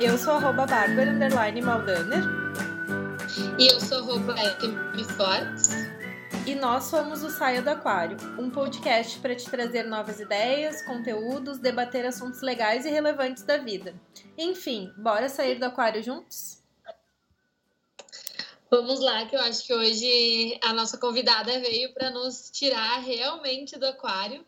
Eu sou arroba Bárbara underline Maldaner. E eu sou arroba Fortes. E nós somos o Saia do Aquário, um podcast para te trazer novas ideias, conteúdos, debater assuntos legais e relevantes da vida. Enfim, bora sair do aquário juntos? Vamos lá, que eu acho que hoje a nossa convidada veio para nos tirar realmente do aquário.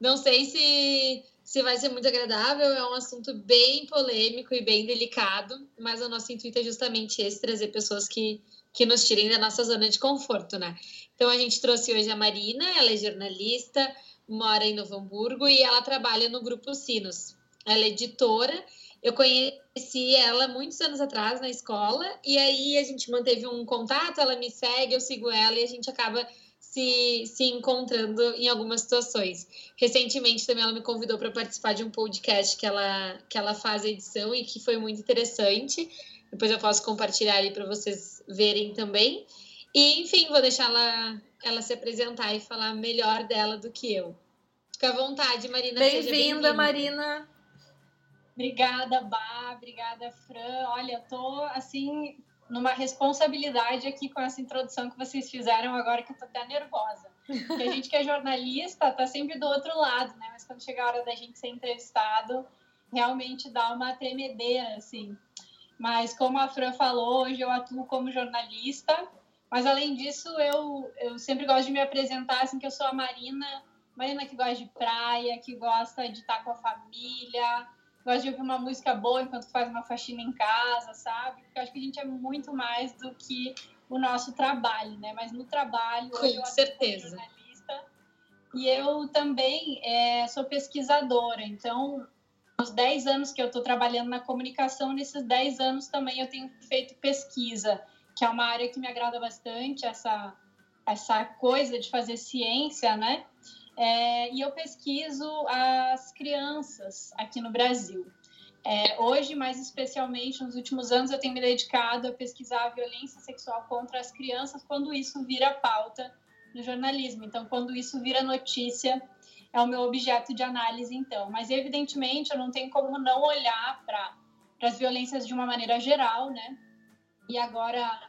Não sei se se vai ser muito agradável, é um assunto bem polêmico e bem delicado, mas o nosso intuito é justamente esse, trazer pessoas que, que nos tirem da nossa zona de conforto, né? Então a gente trouxe hoje a Marina, ela é jornalista, mora em Novo Hamburgo e ela trabalha no Grupo Sinos. Ela é editora, eu conheci ela muitos anos atrás na escola, e aí a gente manteve um contato, ela me segue, eu sigo ela e a gente acaba se, se encontrando em algumas situações. Recentemente também ela me convidou para participar de um podcast que ela, que ela faz a edição e que foi muito interessante. Depois eu posso compartilhar ali para vocês verem também. E, enfim, vou deixar ela, ela se apresentar e falar melhor dela do que eu. Fica à vontade, Marina. Bem-vinda, bem Marina. Obrigada, Bá. Obrigada, Fran. Olha, eu tô, assim, numa responsabilidade aqui com essa introdução que vocês fizeram agora, que eu tô até nervosa. Porque a gente que é jornalista tá sempre do outro lado, né? Mas quando chega a hora da gente ser entrevistado, realmente dá uma tremedeira, assim. Mas como a Fran falou, hoje eu atuo como jornalista, mas além disso, eu, eu sempre gosto de me apresentar assim que eu sou a Marina, Marina que gosta de praia, que gosta de estar com a família, gosta de ouvir uma música boa enquanto faz uma faxina em casa, sabe? Porque eu acho que a gente é muito mais do que o nosso trabalho, né? Mas no trabalho, com eu certeza. jornalista e eu também é, sou pesquisadora, então os 10 anos que eu estou trabalhando na comunicação, nesses 10 anos também eu tenho feito pesquisa, que é uma área que me agrada bastante, essa, essa coisa de fazer ciência, né? É, e eu pesquiso as crianças aqui no Brasil. É, hoje, mais especialmente, nos últimos anos, eu tenho me dedicado a pesquisar a violência sexual contra as crianças quando isso vira pauta no jornalismo. Então, quando isso vira notícia, é o meu objeto de análise, então. Mas, evidentemente, eu não tenho como não olhar para as violências de uma maneira geral, né? E agora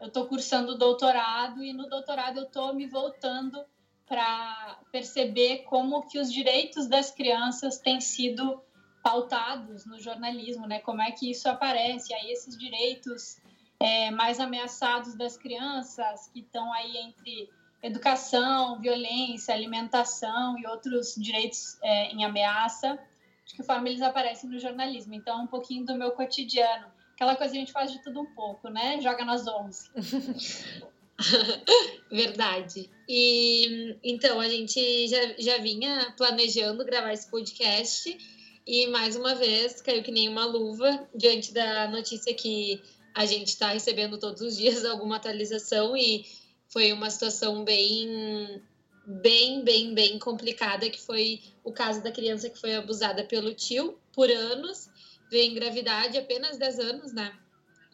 eu estou cursando doutorado e no doutorado eu estou me voltando para perceber como que os direitos das crianças têm sido pautados no jornalismo, né? Como é que isso aparece? Aí esses direitos é, mais ameaçados das crianças que estão aí entre educação, violência, alimentação e outros direitos é, em ameaça, de que forma eles aparecem no jornalismo. Então, um pouquinho do meu cotidiano. Aquela coisa que a gente faz de tudo um pouco, né? Joga nas 11. Verdade. E então a gente já, já vinha planejando gravar esse podcast e mais uma vez caiu que nem uma luva diante da notícia que a gente está recebendo todos os dias alguma atualização e foi uma situação bem bem, bem, bem complicada que foi o caso da criança que foi abusada pelo tio por anos, veio engravidar de apenas 10 anos, né?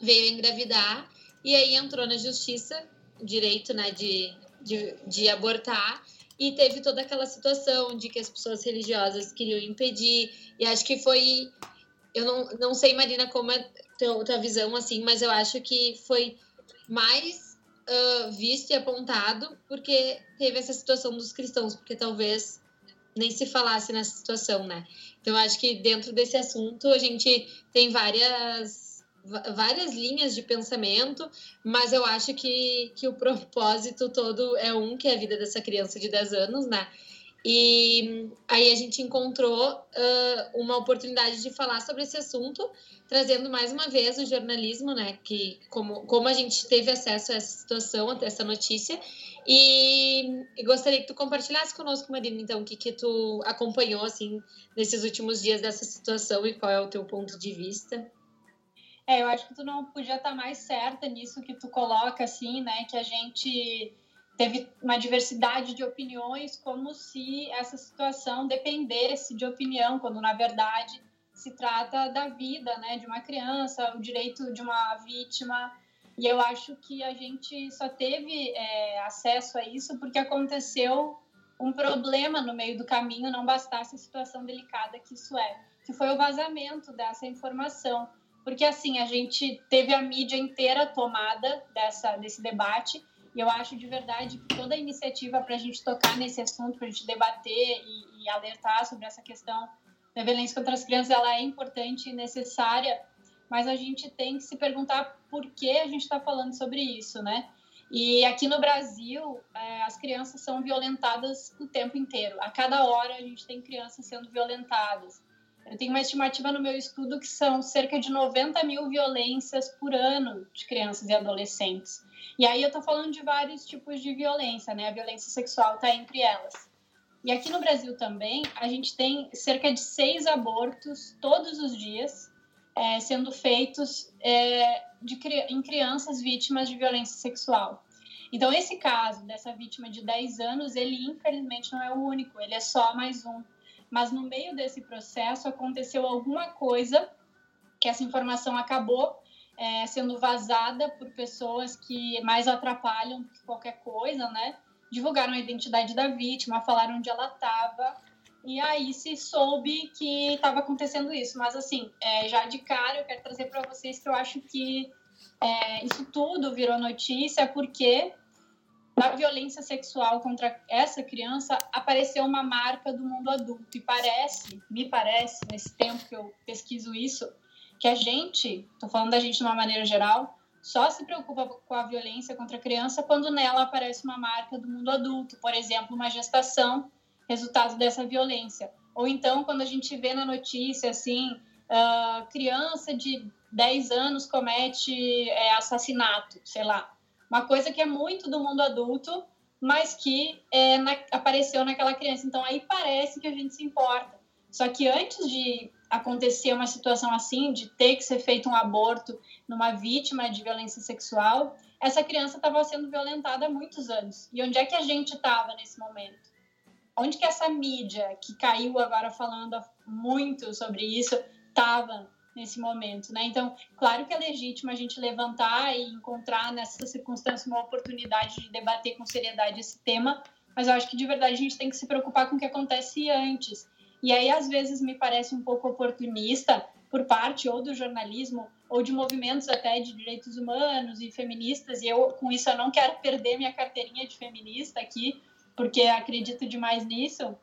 Veio engravidar e aí entrou na justiça direito né, de, de, de abortar. E teve toda aquela situação de que as pessoas religiosas queriam impedir. E acho que foi eu não, não sei Marina como é tua, tua visão assim mas eu acho que foi mais uh, visto e apontado porque teve essa situação dos cristãos porque talvez nem se falasse nessa situação né? Então acho que dentro desse assunto a gente tem várias várias linhas de pensamento, mas eu acho que, que o propósito todo é um, que é a vida dessa criança de 10 anos, né? E aí a gente encontrou uh, uma oportunidade de falar sobre esse assunto, trazendo mais uma vez o jornalismo, né? Que como, como a gente teve acesso a essa situação, a essa notícia, e, e gostaria que tu compartilhasse conosco, Marina, então, o que, que tu acompanhou, assim, nesses últimos dias dessa situação e qual é o teu ponto de vista. É, eu acho que tu não podia estar mais certa nisso que tu coloca, assim, né? Que a gente teve uma diversidade de opiniões, como se essa situação dependesse de opinião, quando na verdade se trata da vida, né? De uma criança, o direito de uma vítima. E eu acho que a gente só teve é, acesso a isso porque aconteceu um problema no meio do caminho, não bastasse a situação delicada que isso é, que foi o vazamento dessa informação. Porque, assim, a gente teve a mídia inteira tomada dessa, desse debate, e eu acho de verdade que toda a iniciativa para a gente tocar nesse assunto, para a gente debater e, e alertar sobre essa questão da violência contra as crianças, ela é importante e necessária, mas a gente tem que se perguntar por que a gente está falando sobre isso, né? E aqui no Brasil, é, as crianças são violentadas o tempo inteiro. A cada hora a gente tem crianças sendo violentadas. Eu tenho uma estimativa no meu estudo que são cerca de 90 mil violências por ano de crianças e adolescentes. E aí eu estou falando de vários tipos de violência, né? A violência sexual está entre elas. E aqui no Brasil também, a gente tem cerca de seis abortos todos os dias é, sendo feitos é, de, em crianças vítimas de violência sexual. Então, esse caso dessa vítima de 10 anos, ele infelizmente não é o único, ele é só mais um. Mas no meio desse processo aconteceu alguma coisa que essa informação acabou é, sendo vazada por pessoas que mais atrapalham que qualquer coisa, né? Divulgaram a identidade da vítima, falaram onde ela estava, e aí se soube que estava acontecendo isso. Mas, assim, é, já de cara, eu quero trazer para vocês que eu acho que é, isso tudo virou notícia porque na violência sexual contra essa criança apareceu uma marca do mundo adulto. E parece, me parece, nesse tempo que eu pesquiso isso, que a gente, estou falando da gente de uma maneira geral, só se preocupa com a violência contra a criança quando nela aparece uma marca do mundo adulto, por exemplo, uma gestação resultado dessa violência. Ou então, quando a gente vê na notícia, assim, uh, criança de 10 anos comete é, assassinato, sei lá. Uma coisa que é muito do mundo adulto, mas que é, na, apareceu naquela criança. Então, aí parece que a gente se importa. Só que antes de acontecer uma situação assim, de ter que ser feito um aborto numa vítima de violência sexual, essa criança estava sendo violentada há muitos anos. E onde é que a gente estava nesse momento? onde que essa mídia que caiu agora falando muito sobre isso estava nesse momento, né? Então, claro que é legítimo a gente levantar e encontrar nessa circunstância uma oportunidade de debater com seriedade esse tema, mas eu acho que de verdade a gente tem que se preocupar com o que acontece antes. E aí às vezes me parece um pouco oportunista por parte ou do jornalismo ou de movimentos até de direitos humanos e feministas, e eu com isso eu não quero perder minha carteirinha de feminista aqui, porque acredito demais nisso,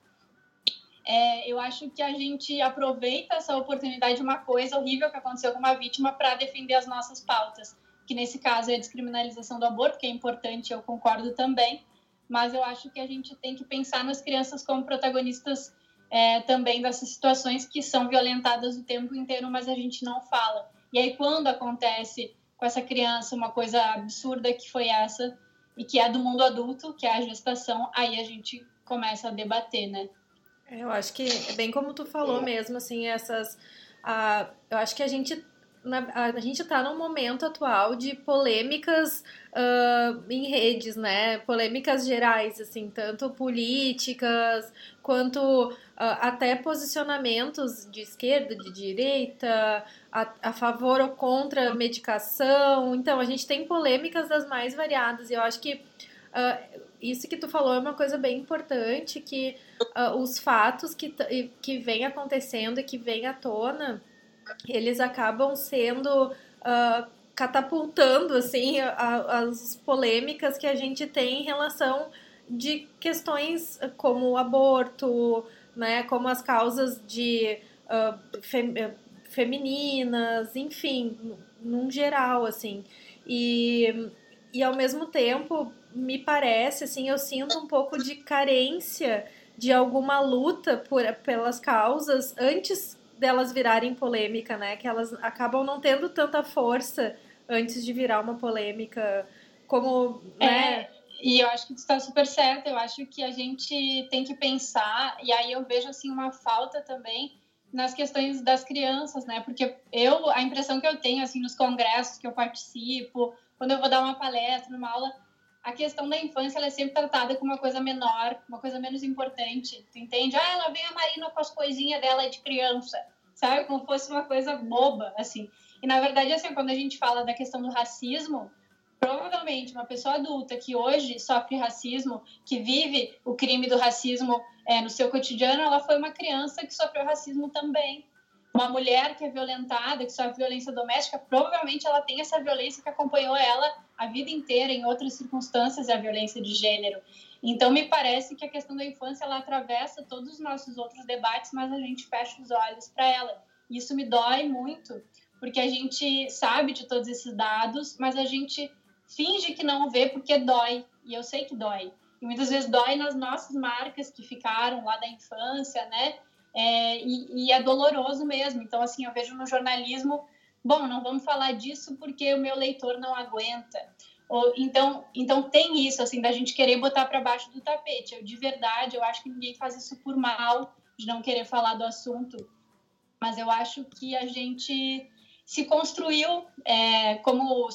é, eu acho que a gente aproveita essa oportunidade de uma coisa horrível que aconteceu com uma vítima para defender as nossas pautas, que nesse caso é a descriminalização do aborto, que é importante, eu concordo também, mas eu acho que a gente tem que pensar nas crianças como protagonistas é, também dessas situações que são violentadas o tempo inteiro, mas a gente não fala. E aí, quando acontece com essa criança uma coisa absurda que foi essa, e que é do mundo adulto, que é a gestação, aí a gente começa a debater, né? É, eu acho que é bem como tu falou mesmo, assim, essas. a eu acho que a gente na, a gente está num momento atual de polêmicas uh, em redes, né? Polêmicas gerais, assim, tanto políticas quanto uh, até posicionamentos de esquerda, de direita, a, a favor ou contra medicação. Então, a gente tem polêmicas das mais variadas e eu acho que uh, isso que tu falou é uma coisa bem importante, que os fatos que, que vem acontecendo e que vem à tona eles acabam sendo uh, catapultando assim a, as polêmicas que a gente tem em relação de questões como o aborto, né, como as causas de uh, fem, femininas, enfim, num geral assim. E, e ao mesmo tempo me parece assim, eu sinto um pouco de carência de alguma luta por, pelas causas antes delas virarem polêmica, né? Que elas acabam não tendo tanta força antes de virar uma polêmica, como, né? É, e eu acho que tu está super certo. Eu acho que a gente tem que pensar, e aí eu vejo assim uma falta também nas questões das crianças, né? Porque eu, a impressão que eu tenho assim nos congressos que eu participo, quando eu vou dar uma palestra, numa aula, a questão da infância é sempre tratada como uma coisa menor, uma coisa menos importante. Tu entende? Ah, ela vem a Marina com as coisinhas dela de criança, sabe? Como fosse uma coisa boba, assim. E na verdade, assim, quando a gente fala da questão do racismo, provavelmente uma pessoa adulta que hoje sofre racismo, que vive o crime do racismo é, no seu cotidiano, ela foi uma criança que sofreu racismo também. Uma mulher que é violentada, que sofre violência doméstica, provavelmente ela tem essa violência que acompanhou ela a vida inteira em outras circunstâncias, a violência de gênero. Então, me parece que a questão da infância ela atravessa todos os nossos outros debates, mas a gente fecha os olhos para ela. Isso me dói muito, porque a gente sabe de todos esses dados, mas a gente finge que não vê porque dói, e eu sei que dói. E muitas vezes dói nas nossas marcas que ficaram lá da infância, né? É, e, e, é doloroso mesmo. Então, assim, eu vejo no jornalismo, bom, não vamos falar disso porque o meu leitor não aguenta. Ou, então, então tem isso, assim, da gente querer botar para baixo do tapete. Eu, de verdade, eu acho que ninguém faz isso por mal, de não querer falar do assunto. Mas eu acho que a gente se construiu é, como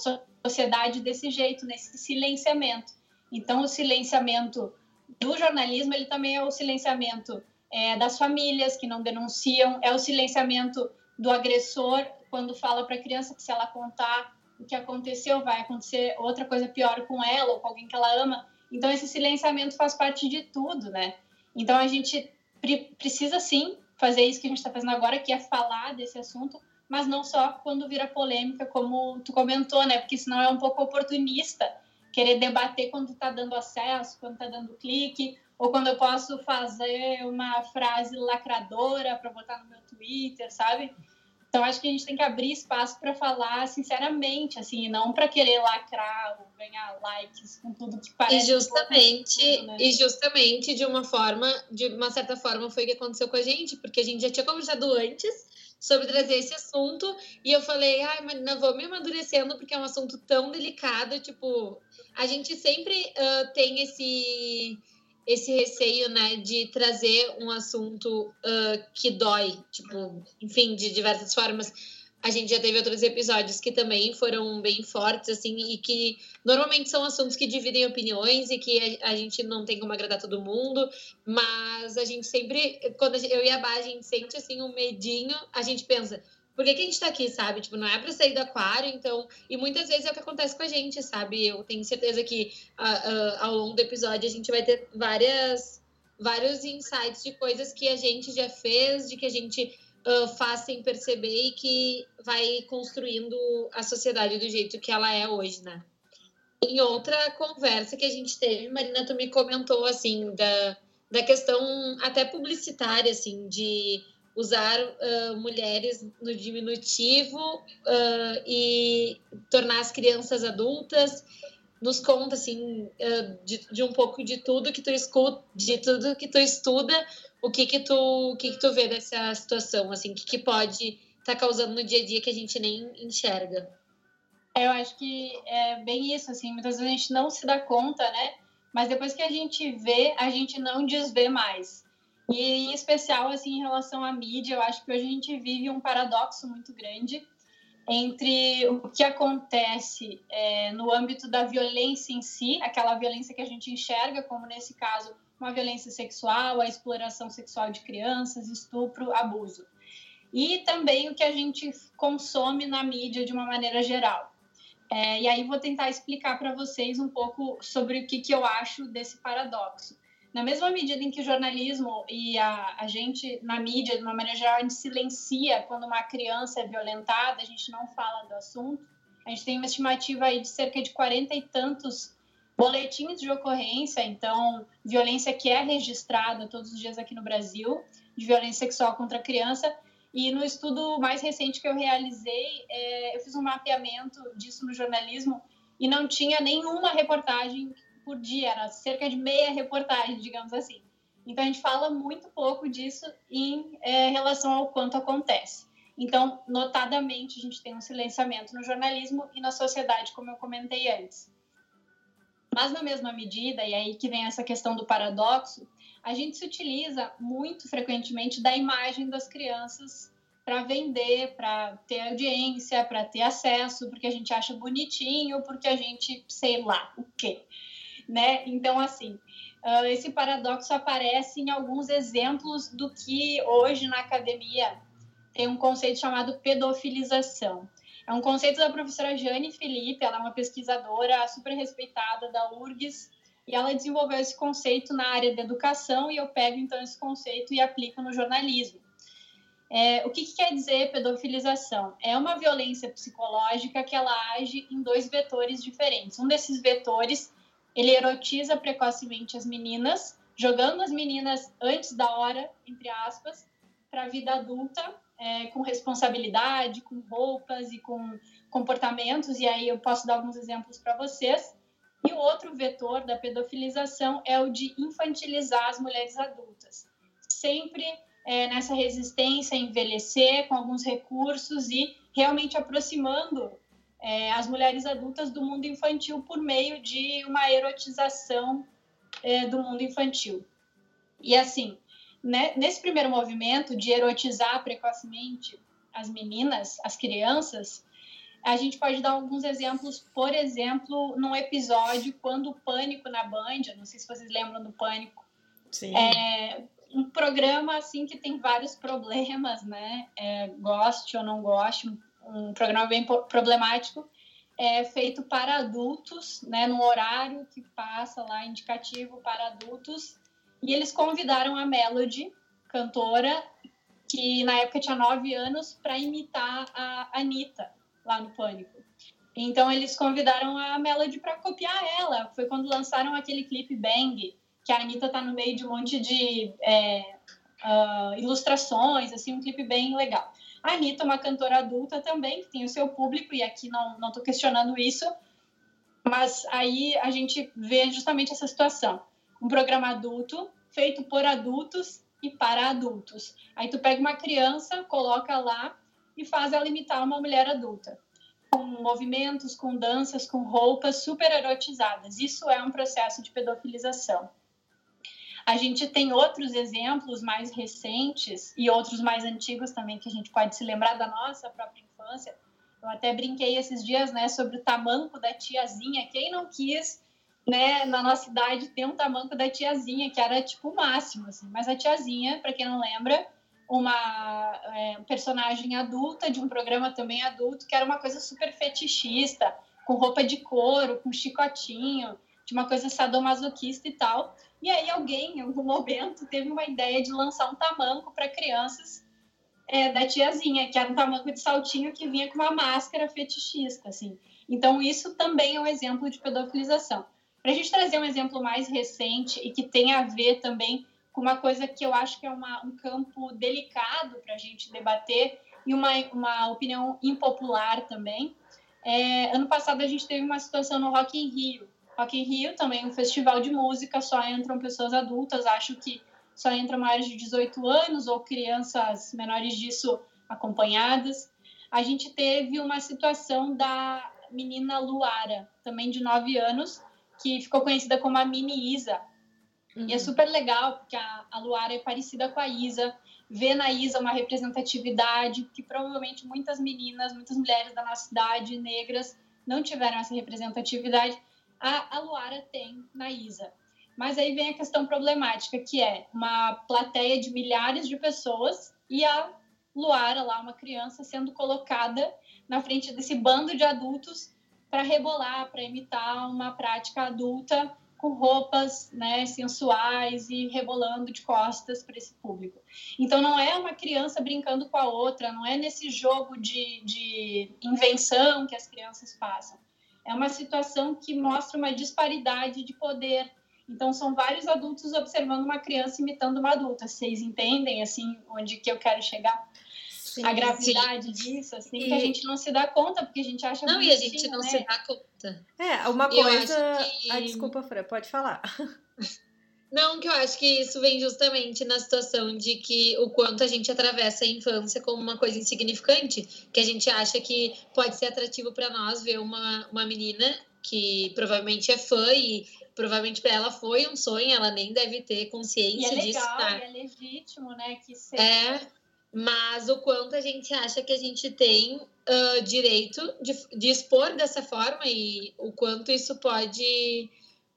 sociedade desse jeito, nesse silenciamento. Então, o silenciamento do jornalismo, ele também é o silenciamento é, das famílias que não denunciam, é o silenciamento do agressor quando fala para a criança que se ela contar o que aconteceu, vai acontecer outra coisa pior com ela ou com alguém que ela ama. Então, esse silenciamento faz parte de tudo, né? Então, a gente precisa sim fazer isso que a gente está fazendo agora, que é falar desse assunto, mas não só quando vira polêmica, como tu comentou, né? Porque senão é um pouco oportunista querer debater quando está dando acesso, quando está dando clique, ou quando eu posso fazer uma frase lacradora para botar no meu Twitter, sabe? Então acho que a gente tem que abrir espaço para falar sinceramente, assim, e não para querer lacrar ou ganhar likes com tudo que parece. E justamente, tudo, né? e justamente de uma forma, de uma certa forma foi o que aconteceu com a gente, porque a gente já tinha conversado antes sobre trazer esse assunto. E eu falei, ai, mas não vou me amadurecendo porque é um assunto tão delicado. Tipo, a gente sempre uh, tem esse esse receio, né, de trazer um assunto uh, que dói, tipo, enfim, de diversas formas. A gente já teve outros episódios que também foram bem fortes, assim, e que normalmente são assuntos que dividem opiniões e que a, gente não tem como agradar todo mundo, mas a gente sempre, quando eu e a Bá, a gente sente, assim, um medinho, a gente pensa, por que, que a gente tá aqui, sabe? Tipo, não é para sair do aquário, então. E muitas vezes é o que acontece com a gente, sabe? Eu tenho certeza que uh, uh, ao longo do episódio a gente vai ter várias, vários insights de coisas que a gente já fez, de que a gente uh, faz sem perceber e que vai construindo a sociedade do jeito que ela é hoje, né? Em outra conversa que a gente teve, Marina, tu me comentou, assim, da, da questão até publicitária, assim, de usar uh, mulheres no diminutivo uh, e tornar as crianças adultas. Nos conta assim uh, de, de, um pouco de tudo que tu escuta, de tudo que tu estuda o que que tu, o que que tu vê dessa situação, assim, o que que pode estar tá causando no dia a dia que a gente nem enxerga? Eu acho que é bem isso, assim, muitas vezes a gente não se dá conta, né? Mas depois que a gente vê, a gente não desvê mais. E em especial, assim, em relação à mídia, eu acho que hoje a gente vive um paradoxo muito grande entre o que acontece é, no âmbito da violência em si, aquela violência que a gente enxerga, como nesse caso uma violência sexual, a exploração sexual de crianças, estupro, abuso. E também o que a gente consome na mídia de uma maneira geral. É, e aí vou tentar explicar para vocês um pouco sobre o que, que eu acho desse paradoxo. Na mesma medida em que o jornalismo e a, a gente, na mídia, de uma maneira geral, a gente silencia quando uma criança é violentada, a gente não fala do assunto. A gente tem uma estimativa aí de cerca de 40 e tantos boletins de ocorrência, então, violência que é registrada todos os dias aqui no Brasil, de violência sexual contra a criança. E no estudo mais recente que eu realizei, é, eu fiz um mapeamento disso no jornalismo e não tinha nenhuma reportagem por dia, era cerca de meia reportagem, digamos assim. Então, a gente fala muito pouco disso em é, relação ao quanto acontece. Então, notadamente, a gente tem um silenciamento no jornalismo e na sociedade, como eu comentei antes. Mas na mesma medida, e aí que vem essa questão do paradoxo, a gente se utiliza muito frequentemente da imagem das crianças para vender, para ter audiência, para ter acesso, porque a gente acha bonitinho, porque a gente sei lá o quê, né? Então assim, ah, esse paradoxo aparece em alguns exemplos do que hoje na academia tem um conceito chamado pedofilização. É um conceito da professora Jane Felipe, ela é uma pesquisadora super respeitada da URGS, e ela desenvolveu esse conceito na área da educação, e eu pego então esse conceito e aplico no jornalismo. É, o que, que, quer dizer pedofilização? É uma violência psicológica que ela age em dois vetores diferentes. Um desses vetores, ele erotiza precocemente as meninas, jogando as meninas antes da hora, entre aspas, para a vida adulta, é, com responsabilidade, com roupas e com comportamentos, e aí eu posso dar alguns exemplos para vocês. E o outro vetor da pedofilização é o de infantilizar as mulheres adultas. Sempre é, nessa resistência a envelhecer com alguns recursos e realmente aproximando é, as mulheres adultas do mundo infantil por meio de uma erotização é, do mundo infantil. E assim, né, nesse primeiro movimento de erotizar precocemente as meninas, as crianças, a gente pode dar alguns exemplos, por exemplo, num episódio quando o Pânico na Band, não sei se vocês lembram do Pânico, Sim. É, um programa assim que tem vários problemas, né? É, goste ou não goste, um, programa bem problemático, é feito para adultos, né? No horário que passa lá indicativo para adultos, e eles convidaram a Melody, cantora, que na época tinha nove anos, para imitar a Anitta lá no Pânico. Então eles convidaram a Melody para copiar ela. Foi quando lançaram aquele clipe Bang, que a Anitta tá no meio de um monte de é, uh, ilustrações, assim, um clipe bem legal. A Anitta uma cantora adulta também, que tem o seu público, e aqui não, tô questionando isso, mas aí a gente vê justamente essa situação. Um programa adulto, feito por adultos e para adultos. Aí tu pega uma criança, coloca lá e faz ela imitar uma mulher adulta com movimentos, com danças, com roupas super erotizadas. Isso é um processo de pedofilização. A gente tem outros exemplos mais recentes e outros mais antigos também que a gente pode se lembrar da nossa própria infância. Eu até brinquei esses dias, né, sobre o tamanco da tiazinha. Quem não quis, né, na nossa idade ter um tamanco da tiazinha, que era tipo o máximo, assim. Mas a tiazinha, para quem não lembra, uma é, personagem adulta de um programa também adulto, que era uma coisa super fetichista, com roupa de couro, com chicotinho, de uma coisa sadomasoquista e tal. E aí alguém, em algum momento, teve uma ideia de lançar um tamanco para crianças é, da tiazinha, que era um tamanco de saltinho que vinha com uma máscara fetichista, assim. Então, isso também é um exemplo de pedofilização. Para a gente trazer um exemplo mais recente e que tem a ver também com uma coisa que eu acho que é uma, um campo delicado para a gente debater e uma, uma opinião impopular também. É, ano passado a gente teve uma situação no Rock in Rio, Rock in Rio também um festival de música, só entram pessoas adultas, acho que só entram maiores de 18 anos ou crianças menores disso acompanhadas. A gente teve uma situação da menina Luara, também de 9 anos, que ficou conhecida como a Mini Isa. Uhum. E é uhum. super legal, porque a, a Luara é parecida com a Isa, vê na Isa uma representatividade que provavelmente muitas meninas, muitas mulheres da nossa cidade, negras, não tiveram essa representatividade a, a Luara tem na Isa. Mas aí vem a questão problemática, que é uma plateia de milhares de pessoas e a Luara, lá, uma criança, sendo colocada na frente desse bando de adultos para rebolar, para imitar uma prática adulta com roupas né, sensuais e rebolando de costas para esse público. Então, não é uma criança brincando com a outra, não é nesse jogo de, de invenção que as crianças passam é uma situação que mostra uma disparidade de poder. Então, são vários adultos observando uma criança imitando uma adulta. Vocês entendem, assim, onde que eu quero chegar? Sim, a gravidade sim. disso, assim, e... que a gente não se dá conta, porque a gente acha Não, e a gente não né? se dá conta. É, uma coisa... Que... Ah, desculpa, Fran, pode falar. Não, que eu acho que isso vem justamente na situação de que o quanto a gente atravessa a infância como uma coisa insignificante, que a gente acha que pode ser atrativo para nós ver uma, uma menina que provavelmente é fã e provavelmente para ela foi um sonho, ela nem deve ter consciência e é disso. Legal, tá? é legítimo, né? Que seja... É, mas o quanto a gente acha que a gente tem uh, direito de, de expor dessa forma e o quanto isso pode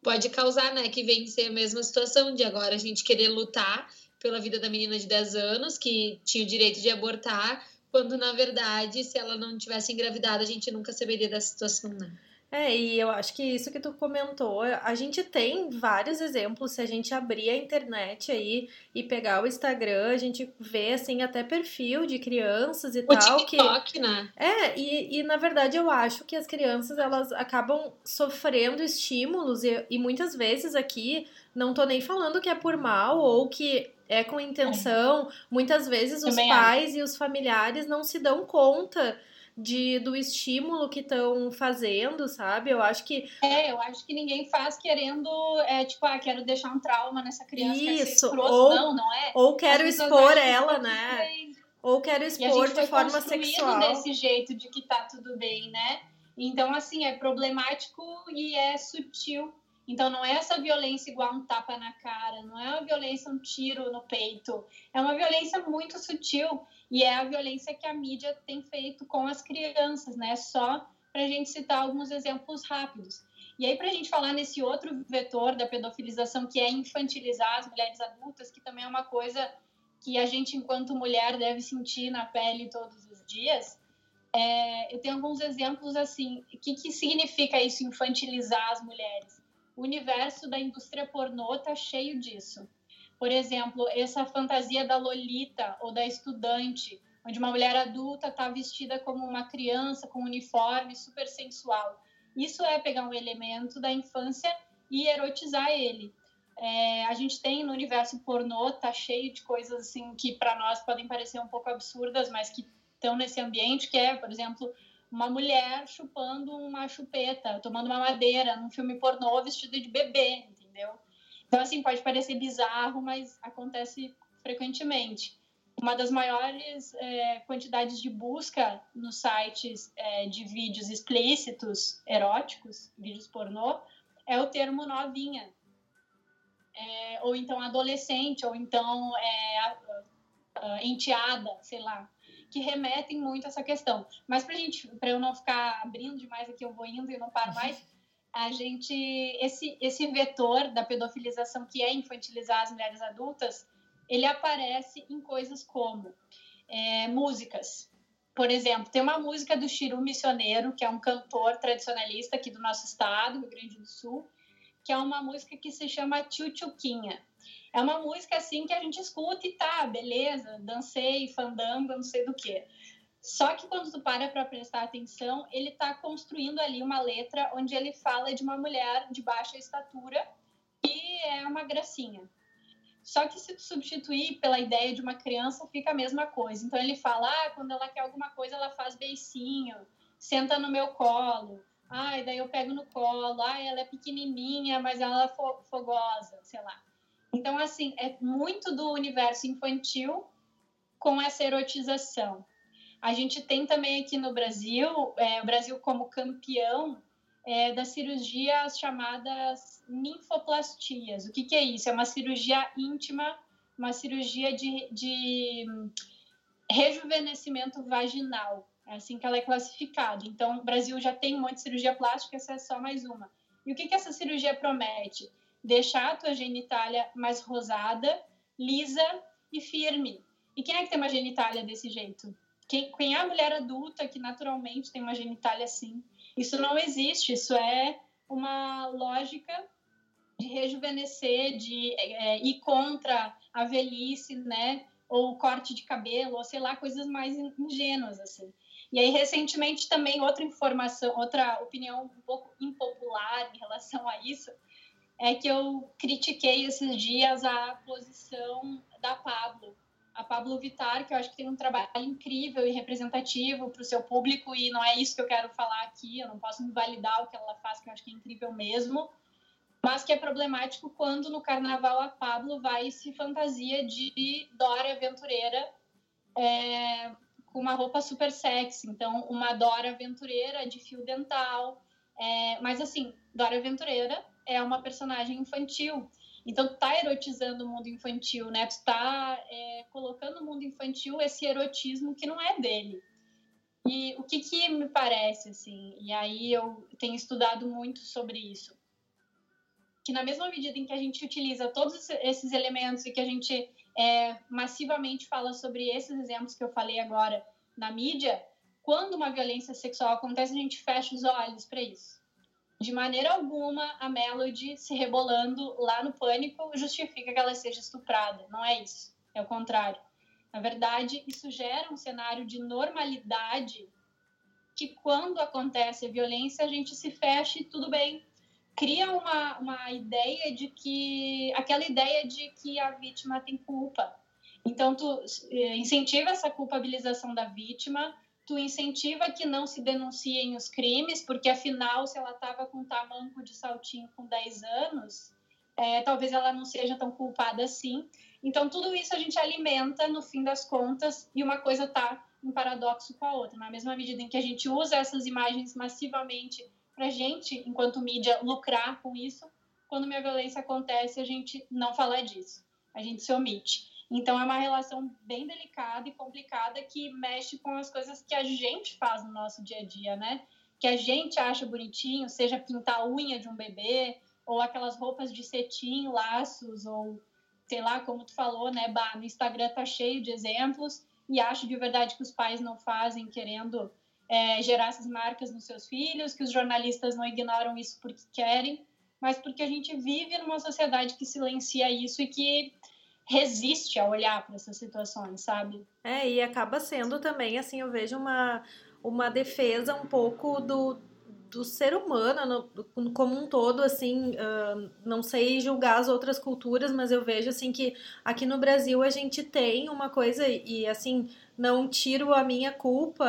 pode causar, né, que vem ser a mesma situação de agora a gente querer lutar pela vida da menina de 10 anos que tinha o direito de abortar quando na verdade, se ela não tivesse engravidado, a gente nunca saberia da situação, né? É, e eu acho que isso que tu comentou, a gente tem vários exemplos, se a gente abrir a internet aí e pegar o Instagram, a gente vê, assim, até perfil de crianças e o tal. TikTok, que... né? É, e, e na verdade eu acho que as crianças, elas acabam sofrendo estímulos e, e muitas vezes aqui, não tô nem falando que é por mal ou que é com intenção, muitas vezes os Também pais e os familiares não se dão conta de, do estímulo que estão fazendo, sabe? Eu acho que. É, eu acho que ninguém faz querendo, é, tipo, ah, quero deixar um trauma nessa criança. Isso, ou, não, não é? Ou quero expor ela, né? Ou quero expor de forma sexual. desse jeito de que tá tudo bem, né? Então, assim, é problemático e é sutil. Então, não é essa violência igual um tapa na cara, não é uma violência, um tiro no peito. É uma violência muito sutil e é a violência que a mídia tem feito com as crianças, né? Só para a gente citar alguns exemplos rápidos. E aí, para a gente falar nesse outro vetor da pedofilização, que é infantilizar as mulheres adultas, que também é uma coisa que a gente, enquanto mulher, deve sentir na pele todos os dias, é, eu tenho alguns exemplos assim. O que, que significa isso, infantilizar as mulheres? O universo da indústria pornô está cheio disso. Por exemplo, essa fantasia da Lolita ou da estudante, onde uma mulher adulta está vestida como uma criança, com um uniforme super sensual. Isso é pegar um elemento da infância e erotizar ele. É, a gente tem no universo pornô, tá cheio de coisas assim que para nós podem parecer um pouco absurdas, mas que estão nesse ambiente, que é, por exemplo, uma mulher chupando uma chupeta, tomando uma madeira num filme pornô vestida de bebê, entendeu? Então, assim, pode parecer bizarro, mas acontece frequentemente. Uma das maiores é, quantidades de busca nos sites é, de vídeos explícitos, eróticos, vídeos pornô, é o termo novinha. É, ou então adolescente, ou então é, enteada, sei lá que remetem muito a essa questão. Mas para gente, para eu não ficar abrindo demais aqui, eu vou indo e não paro mais. A gente, esse esse vetor da pedofilização que é infantilizar as mulheres adultas, ele aparece em coisas como é, músicas. Por exemplo, tem uma música do Chiru Missioneiro, que é um cantor tradicionalista aqui do nosso estado, Rio Grande do Sul, que é uma música que se chama Tchutchuquinha. É uma música assim que a gente escuta e tá, beleza, dancei, fandango, não sei do que. Só que quando tu para para prestar atenção, ele está construindo ali uma letra onde ele fala de uma mulher de baixa estatura e é uma gracinha. Só que se tu substituir pela ideia de uma criança, fica a mesma coisa. Então ele fala, ah, quando ela quer alguma coisa, ela faz beicinho, senta no meu colo. Ai, daí eu pego no colo. Ai, ela é pequenininha, mas ela é fogosa, sei lá. Então, assim, é muito do universo infantil com essa erotização. A gente tem também aqui no Brasil, é, o Brasil como campeão é, das cirurgias chamadas ninfoplastias. O que, que, é isso? É uma cirurgia íntima, uma cirurgia de, de rejuvenescimento vaginal. É assim que ela é classificada. Então, o Brasil já tem um monte de cirurgia plástica, essa é só mais uma. E o que, que essa cirurgia promete? Deixar a tua genitália mais rosada, lisa e firme. E quem é que tem uma genitália desse jeito? Quem, quem é a mulher adulta que naturalmente tem uma genitália assim? Isso não existe, isso é uma lógica de rejuvenescer, de é, ir contra a velhice, né? Ou corte de cabelo, ou sei lá, coisas mais ingênuas, assim. E aí, recentemente, também outra informação, outra opinião um pouco impopular em relação a isso, é que eu critiquei esses dias a posição da Pablo, a Pablo Vittar, que eu acho que tem um trabalho incrível e representativo para o seu público, e não é isso que eu quero falar aqui, eu não posso invalidar o que ela faz, que eu acho que é incrível mesmo, mas que é problemático quando no carnaval a Pablo vai se fantasia de Dora Aventureira, é, com uma roupa super sexy, então uma Dora Aventureira de fio dental, é, mas assim, Dora Aventureira é uma personagem infantil, então, tu tá erotizando o mundo infantil, né? Tu tá é, colocando no mundo infantil esse erotismo que não é dele. E o que que me parece, assim, e aí eu tenho estudado muito sobre isso, que na mesma medida em que a gente utiliza todos esses elementos e que a gente é, massivamente fala sobre esses exemplos que eu falei agora na mídia, quando uma violência sexual acontece, a gente fecha os olhos para isso. De maneira alguma, a Melody se rebolando lá no pânico justifica que ela seja estuprada. Não é isso. É o contrário. Na verdade, isso gera um cenário de normalidade que, quando acontece a violência, a gente se fecha e tudo bem. Cria uma, uma ideia de que. aquela ideia de que a vítima tem culpa. Então, tu eh, incentiva essa culpabilização da vítima, tu incentiva que não se denunciem os crimes, porque afinal, se ela estava com tamanco de saltinho com 10 anos, é, talvez ela não seja tão culpada assim. Então, tudo isso a gente alimenta no fim das contas e uma coisa está em paradoxo com a outra. Na mesma medida em que a gente usa essas imagens massivamente para gente, enquanto mídia, lucrar com isso, quando uma violência acontece, a gente não fala disso, a gente se omite. Então é uma relação bem delicada e complicada que mexe com as coisas que a gente faz no nosso dia a dia, né? Que a gente acha bonitinho, seja pintar a unha de um bebê, ou aquelas roupas de cetim, laços, ou sei lá, como tu falou, né, bah, no Instagram tá cheio de exemplos, e acho de verdade que os pais não fazem querendo é, gerar essas marcas nos seus filhos, que os jornalistas não ignoram isso porque querem, mas porque a gente vive numa sociedade que silencia isso e que resiste a olhar para essas situações, sabe? É, e acaba sendo também, assim, eu vejo uma, uma defesa um pouco do, do ser humano no, como um todo, assim, uh, não sei julgar as outras culturas, mas eu vejo, assim, que aqui no Brasil a gente tem uma coisa, e, assim, não tiro a minha culpa,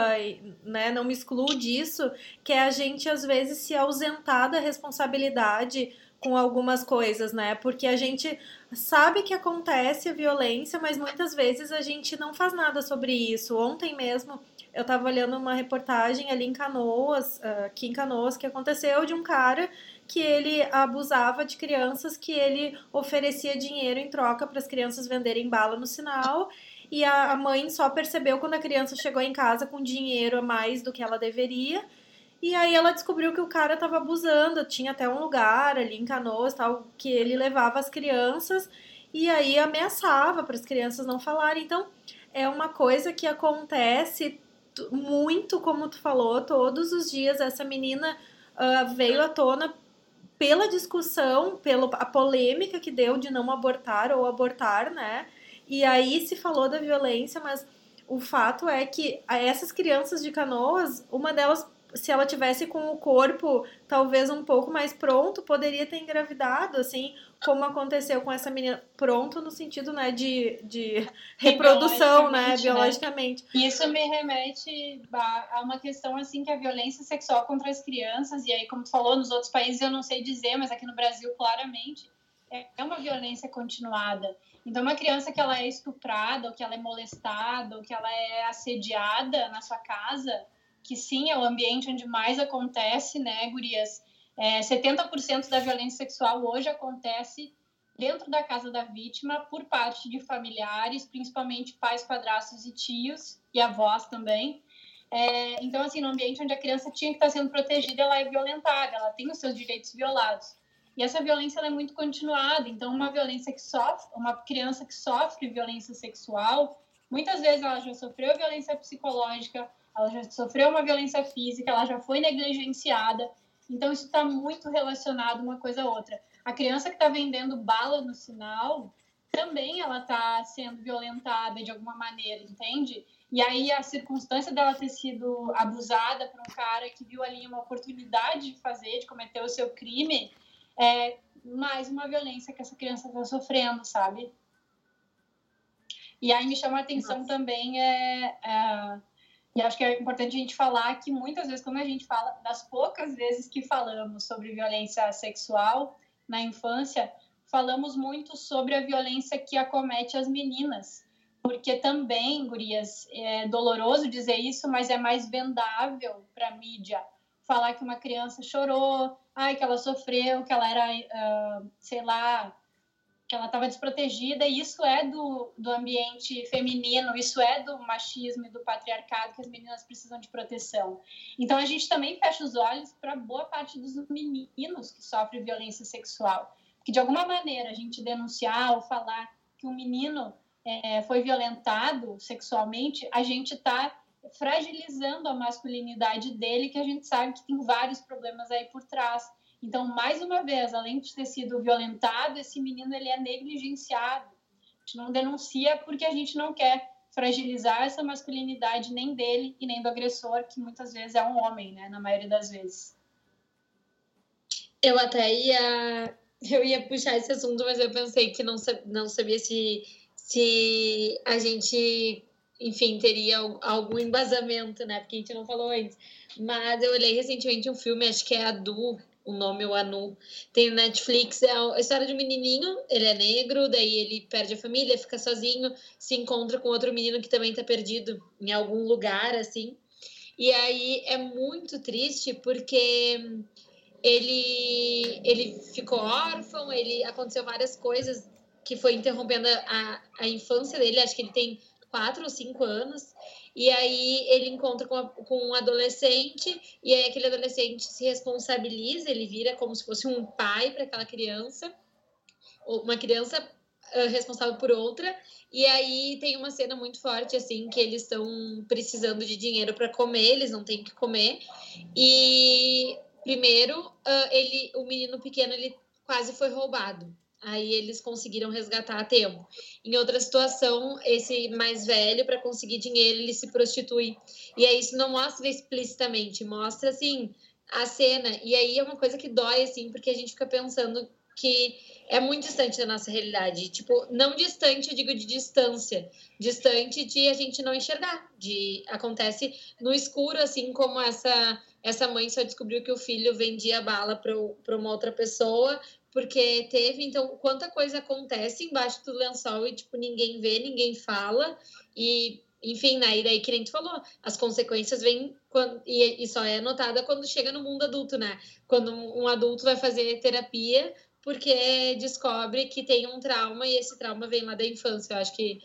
né, não me excluo disso, que é a gente, às vezes, se ausentar da responsabilidade com algumas coisas, né? Porque a gente sabe que acontece a violência, mas muitas vezes a gente não faz nada sobre isso. Ontem mesmo eu estava olhando uma reportagem ali em Canoas, ah, aqui em Canoas, que aconteceu de um cara que ele abusava de crianças, que ele oferecia dinheiro em troca para as crianças venderem bala no sinal. E a mãe só percebeu quando a criança chegou em casa com dinheiro a mais do que ela deveria. E aí ela descobriu que o cara estava abusando, tinha até um lugar ali em Canoas, tal, que ele levava as crianças e aí ameaçava para as crianças não falarem. Então, é uma coisa que acontece muito, como tu falou, todos os dias essa menina uh, veio à tona pela discussão, pela a polêmica que deu de não abortar ou abortar, né? E aí se falou da violência, mas o fato é que essas crianças de canoas, uma delas se ela tivesse com o corpo talvez um pouco mais pronto, poderia ter engravidado, assim, como aconteceu com essa menina, pronto no sentido, né, de, de reprodução, né, biologicamente. Né? Isso me remete a uma questão, assim, que a violência sexual contra as crianças, e aí, como tu falou, nos outros países eu não sei dizer, mas aqui no Brasil, claramente, é, é uma violência continuada. Então, uma criança que ela é estuprada, ou que ela é molestada, ou que ela é assediada na sua casa que sim, é o ambiente onde mais acontece, né, gurias? É, 70% da violência sexual hoje acontece dentro da casa da vítima por parte de familiares, principalmente pais, padrastos e tios, e avós também. É, então, assim, no ambiente onde a criança tinha que estar sendo protegida, ela é violentada, ela tem os seus direitos violados. E essa violência é muito continuada. Então, uma violência que sofre, uma criança que sofre violência sexual, muitas vezes ela já sofreu violência psicológica, ela já sofreu uma violência física, ela já foi negligenciada. Então, isso está muito relacionado uma coisa a outra. A criança que está vendendo bala no sinal, também ela está sendo violentada de alguma maneira, entende? E aí a circunstância dela ter sido abusada por um cara que viu ali uma oportunidade de fazer, de cometer o seu crime, é mais uma violência que essa criança está sofrendo, sabe? E aí me chama a atenção Nossa. também é, é e acho que é importante a gente falar que muitas vezes, quando a gente fala, das poucas vezes que falamos sobre violência sexual na infância, falamos muito sobre a violência que acomete as meninas. Porque também, gurias, é doloroso dizer isso, mas é mais vendável para a mídia falar que uma criança chorou, ai, que ela sofreu, que ela era, uh, sei lá, que ela estava desprotegida, e isso é do, do ambiente feminino, isso é do machismo e do patriarcado, que as meninas precisam de proteção. Então a gente também fecha os olhos para boa parte dos meninos que sofrem violência sexual. Que de alguma maneira a gente denunciar ou falar que um menino é, foi violentado sexualmente, a gente está fragilizando a masculinidade dele, que a gente sabe que tem vários problemas aí por trás. Então, mais uma vez, além de ter sido violentado, esse menino ele é negligenciado. A gente não denuncia porque a gente não quer fragilizar essa masculinidade nem dele e nem do agressor, que muitas vezes é um homem, né, na maioria das vezes. Eu até ia eu ia puxar esse assunto, mas eu pensei que não, não sabia se, se a gente, enfim, teria algum embasamento, né? Porque a gente não falou antes. Mas eu olhei recentemente um filme, acho que é a Du, o nome, o Anu. Tem no Netflix, é a história de um menininho, ele é negro, daí ele perde a família, fica sozinho, se encontra com outro menino que também tá perdido em algum lugar, assim. E aí é muito triste porque ele, ele ficou órfão, ele aconteceu várias coisas que foi interrompendo a, a infância dele, acho que ele tem quatro ou cinco anos, e aí ele encontra com, a, com um adolescente, e aí aquele adolescente se responsabiliza, ele vira como se fosse um pai para aquela criança, uma criança uh, responsável por outra, e aí tem uma cena muito forte, assim, que eles estão precisando de dinheiro para comer, eles não têm que comer, e Primeiro, uh, ele, o menino pequeno ele quase foi roubado. Aí eles conseguiram resgatar a tempo. Em outra situação, esse mais velho, para conseguir dinheiro, ele se prostitui. E aí isso não mostra explicitamente, mostra assim a cena. E aí é uma coisa que dói, assim, porque a gente fica pensando que é muito distante da nossa realidade. Tipo, não distante, eu digo de distância. Distante de a gente não enxergar. De acontece no escuro, assim como essa essa mãe só descobriu que o filho vendia bala para uma outra pessoa porque teve, então, quanta coisa acontece embaixo do lençol e, tipo, ninguém vê, ninguém fala, e, enfim, e daí que nem tu falou, as consequências vêm, quando, e, e só é notada quando chega no mundo adulto, né, quando um adulto vai fazer terapia, porque descobre que tem um trauma e esse trauma vem lá da infância, eu acho que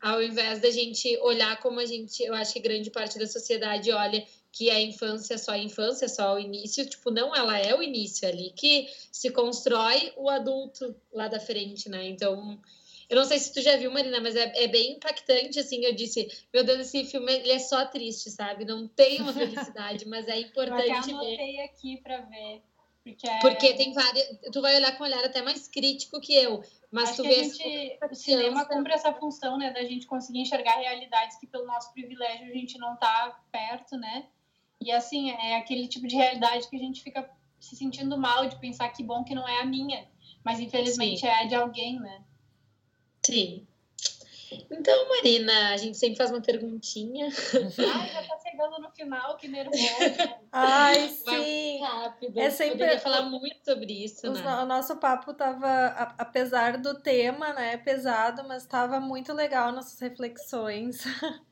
ao invés da gente olhar como a gente, eu acho que grande parte da sociedade olha que a infância é só a infância, é só o início, tipo, não, ela é o início é ali que se constrói o adulto lá da frente, né? Então, eu não sei se tu já viu, Marina, mas é, é bem impactante, assim, eu disse, meu Deus, esse filme, ele é só triste, sabe? Não tem uma felicidade, mas é importante eu anotei ver. aqui para ver. Porque, é... porque tem várias. Tu vai olhar com um olhar até mais crítico que eu. Mas Acho tu vê. Gente, o cinema cumpre essa função, né? Da gente conseguir enxergar realidades que, pelo nosso privilégio, a gente não tá perto, né? E assim, é aquele tipo de realidade que a gente fica se sentindo mal de pensar que bom que não é a minha, mas infelizmente Sim. é a de alguém, né? Sim. Então, Marina, a gente sempre faz uma perguntinha. Ai, já tá chegando no final, que nervoso. Ai, sim. rápido. É sempre... Poderia falar muito sobre isso, né? O nosso papo tava, apesar do tema, né, pesado, mas tava muito legal nossas reflexões.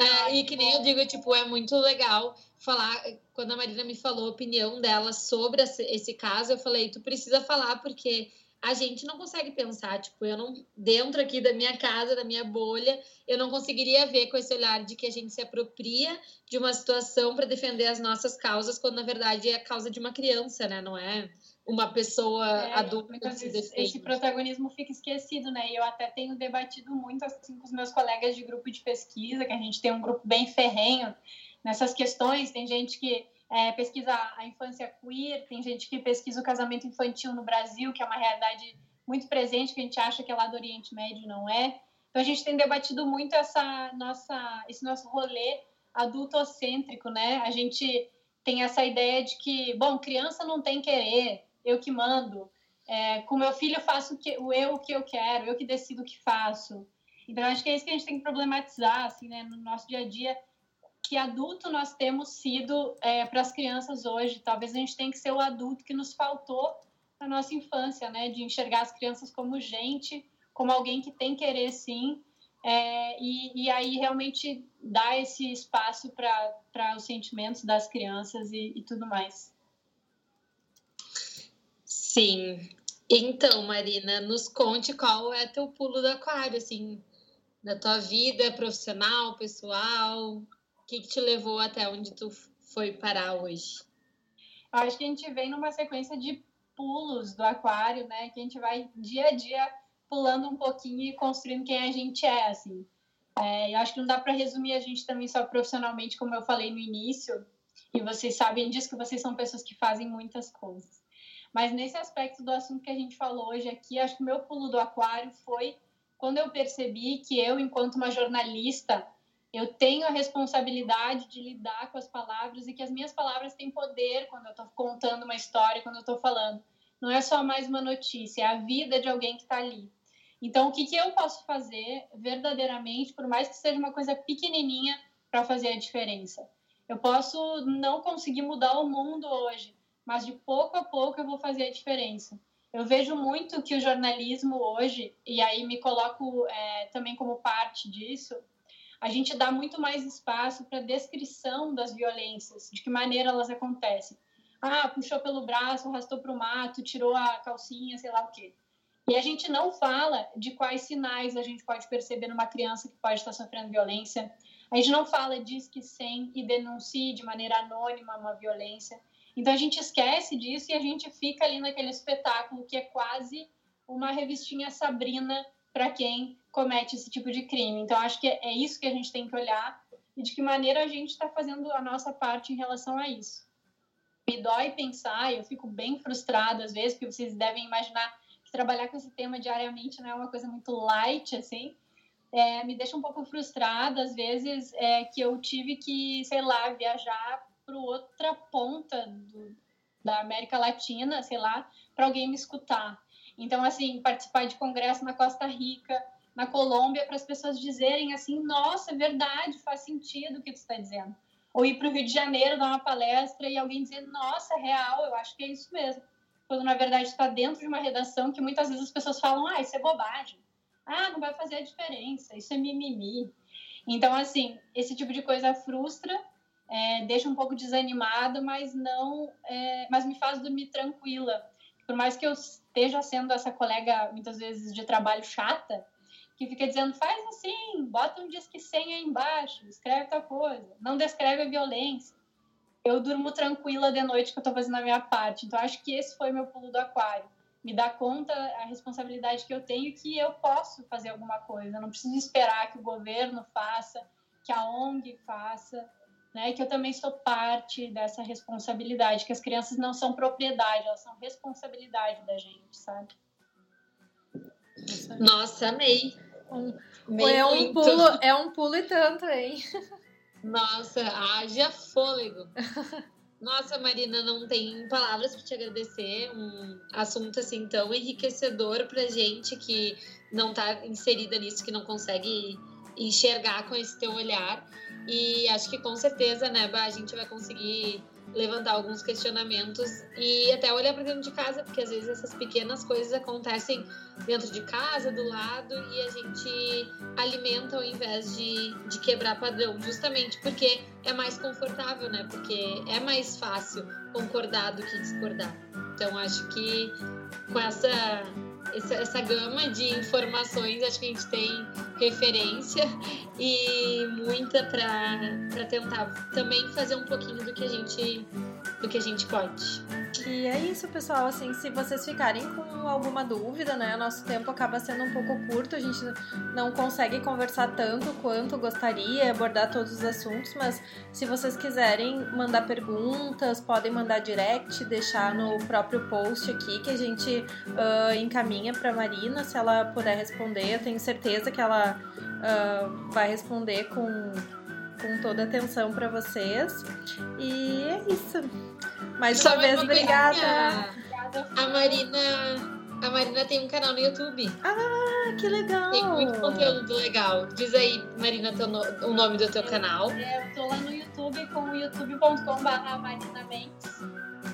É, e que nem eu digo, tipo, é muito legal falar. Quando a Marina me falou a opinião dela sobre esse caso, eu falei, tu precisa falar porque a gente não consegue pensar, tipo, eu não dentro aqui da minha casa, da minha bolha, eu não conseguiria ver com esse olhar de que a gente se apropria de uma situação para defender as nossas causas, quando na verdade é a causa de uma criança, né? Não é uma pessoa é, adulta que se defende. Esse protagonismo fica esquecido, né? E eu até tenho debatido muito assim com os meus colegas de grupo de pesquisa, que a gente tem um grupo bem ferrenho nessas questões. Tem gente que é, pesquisa a infância queer, tem gente que pesquisa o casamento infantil no Brasil, que é uma realidade muito presente, que a gente acha que é lá do Oriente Médio não é. Então a gente tem debatido muito essa nossa, esse nosso rolê adultocêntrico, né? A gente tem essa ideia de que, bom, criança não tem querer, eu que mando. É, com meu filho eu faço o, que, o eu que eu quero, eu que decido o que faço. Então acho que é isso que a gente tem que problematizar, assim, né, no nosso dia a dia que adulto nós temos sido é, para as crianças hoje. Talvez a gente tenha que ser o adulto que nos faltou na nossa infância, né? De enxergar as crianças como gente, como alguém que tem querer sim, é, e, e, aí realmente dar esse espaço para os sentimentos das crianças e, e tudo mais. Sim. Então, Marina, nos conte qual é teu pulo do aquário, assim, da tua vida profissional, pessoal, que, que te levou até onde tu foi parar hoje? Eu acho que a gente vem numa sequência de pulos do aquário, né? Que a gente vai dia a dia pulando um pouquinho e construindo quem a gente é, assim. É, eu acho que não dá para resumir a gente também só profissionalmente, como eu falei no início, e vocês sabem disso, que vocês são pessoas que fazem muitas coisas. Mas nesse aspecto do assunto que a gente falou hoje aqui, acho que o meu pulo do aquário foi quando eu percebi que eu, enquanto uma jornalista, eu tenho a responsabilidade de lidar com as palavras e que as minhas palavras têm poder quando eu estou contando uma história, quando eu estou falando. Não é só mais uma notícia, é a vida de alguém que está ali. Então, o que, que eu posso fazer verdadeiramente, por mais que seja uma coisa pequenininha, para fazer a diferença? Eu posso não conseguir mudar o mundo hoje, mas de pouco a pouco eu vou fazer a diferença. Eu vejo muito que o jornalismo hoje, e aí me coloco é, também como parte disso, a gente dá muito mais espaço para descrição das violências, de que maneira elas acontecem. Ah, puxou pelo braço, arrastou para o mato, tirou a calcinha, sei lá o quê. E a gente não fala de quais sinais a gente pode perceber numa criança que pode estar sofrendo violência. A gente não fala diz que sem e denuncie de maneira anônima uma violência. Então a gente esquece disso e a gente fica ali naquele espetáculo que é quase uma revistinha Sabrina para quem comete esse tipo de crime. Então acho que é isso que a gente tem que olhar e de que maneira a gente está fazendo a nossa parte em relação a isso. Me dói pensar, eu fico bem frustrada às vezes, porque vocês devem imaginar que trabalhar com esse tema diariamente não é uma coisa muito light, assim. É, me deixa um pouco frustrada às vezes é, que eu tive que, sei lá, viajar para outra ponta do, da América Latina, sei lá, para alguém me escutar. Então, assim, participar de congresso na Costa Rica, na Colômbia, para as pessoas dizerem assim: nossa, é verdade, faz sentido o que tu está dizendo. Ou ir para o Rio de Janeiro dar uma palestra e alguém dizer: nossa, é real, eu acho que é isso mesmo. Quando na verdade está dentro de uma redação que muitas vezes as pessoas falam: ah, isso é bobagem. Ah, não vai fazer a diferença, isso é mimimi. Então, assim, esse tipo de coisa frustra é, deixa um pouco desanimada, mas não, é, mas me faz dormir tranquila. Por mais que eu esteja sendo essa colega muitas vezes de trabalho chata, que fica dizendo faz assim, bota um disque 100 aí embaixo, escreve tal coisa, não descreve a violência. Eu durmo tranquila de noite que eu estou fazendo a minha parte. Então acho que esse foi meu pulo do aquário. Me dar conta a responsabilidade que eu tenho que eu posso fazer alguma coisa. Eu não preciso esperar que o governo faça, que a ONG faça né? Que eu também sou parte dessa responsabilidade, que as crianças não são propriedade, elas são responsabilidade da gente, sabe? Nossa, amei. Um, é um muito. pulo, é um pulo e tanto, hein? Nossa, haja fôlego. Nossa, Marina, não tem palavras para te agradecer. Um assunto assim tão enriquecedor pra gente que não tá inserida nisso, que não consegue enxergar com esse teu olhar. E acho que com certeza, né, a gente vai conseguir levantar alguns questionamentos e até olhar para dentro de casa, porque às vezes essas pequenas coisas acontecem dentro de casa, do lado, e a gente alimenta ao invés de, de quebrar padrão, justamente porque é mais confortável, né? Porque é mais fácil concordar do que discordar. Então acho que com essa essa, essa gama de informações, acho que a gente tem referência e muita para tentar também fazer um pouquinho do que a gente do que a gente pode. E é isso, pessoal. Assim, se vocês ficarem com alguma dúvida, né? Nosso tempo acaba sendo um pouco curto, a gente não consegue conversar tanto quanto gostaria, abordar todos os assuntos, mas se vocês quiserem mandar perguntas, podem mandar direct, deixar no próprio post aqui que a gente uh, encaminha para Marina, se ela puder responder. Eu tenho certeza que ela uh, vai responder com com toda atenção para vocês. E é isso. Mais Só uma vez, uma obrigada. A Marina. A Marina tem um canal no YouTube. Ah, que legal! Tem muito conteúdo legal. Diz aí, Marina, teu no, o nome do teu canal. É, eu tô lá no YouTube com youtube.com.br Marina Mendes.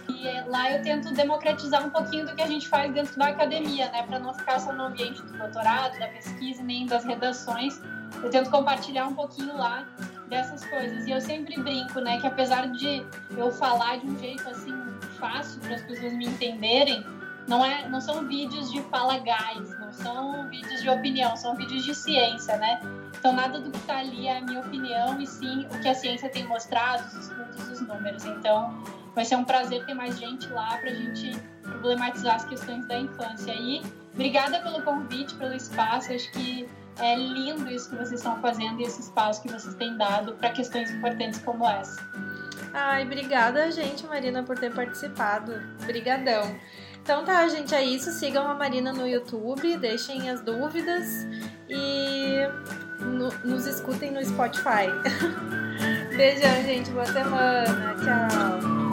E é, lá eu tento democratizar um pouquinho do que a gente faz dentro da academia, né? Para não ficar só no ambiente do doutorado, da pesquisa, nem das redações. Eu tento compartilhar um pouquinho lá dessas coisas. E eu sempre brinco, né, que apesar de eu falar de um jeito assim fácil para as pessoas me entenderem, não é, não são vídeos de fala gás, não são vídeos de opinião, são vídeos de ciência, né? Então nada do que está ali é a minha opinião e sim o que a ciência tem mostrado, os estudos, os números. Então vai ser um prazer ter mais gente lá para a gente problematizar as questões da infância. E obrigada pelo convite, pelo espaço. Acho que é lindo isso que vocês estão fazendo e esse espaço que vocês têm dado para questões importantes como essa. Ai, obrigada, gente, Marina, por ter participado. Obrigadão. Então tá, gente, é isso. Sigam a Marina no YouTube, deixem as dúvidas e no, nos escutem no Spotify. Beijão, gente. Boa semana. Tchau.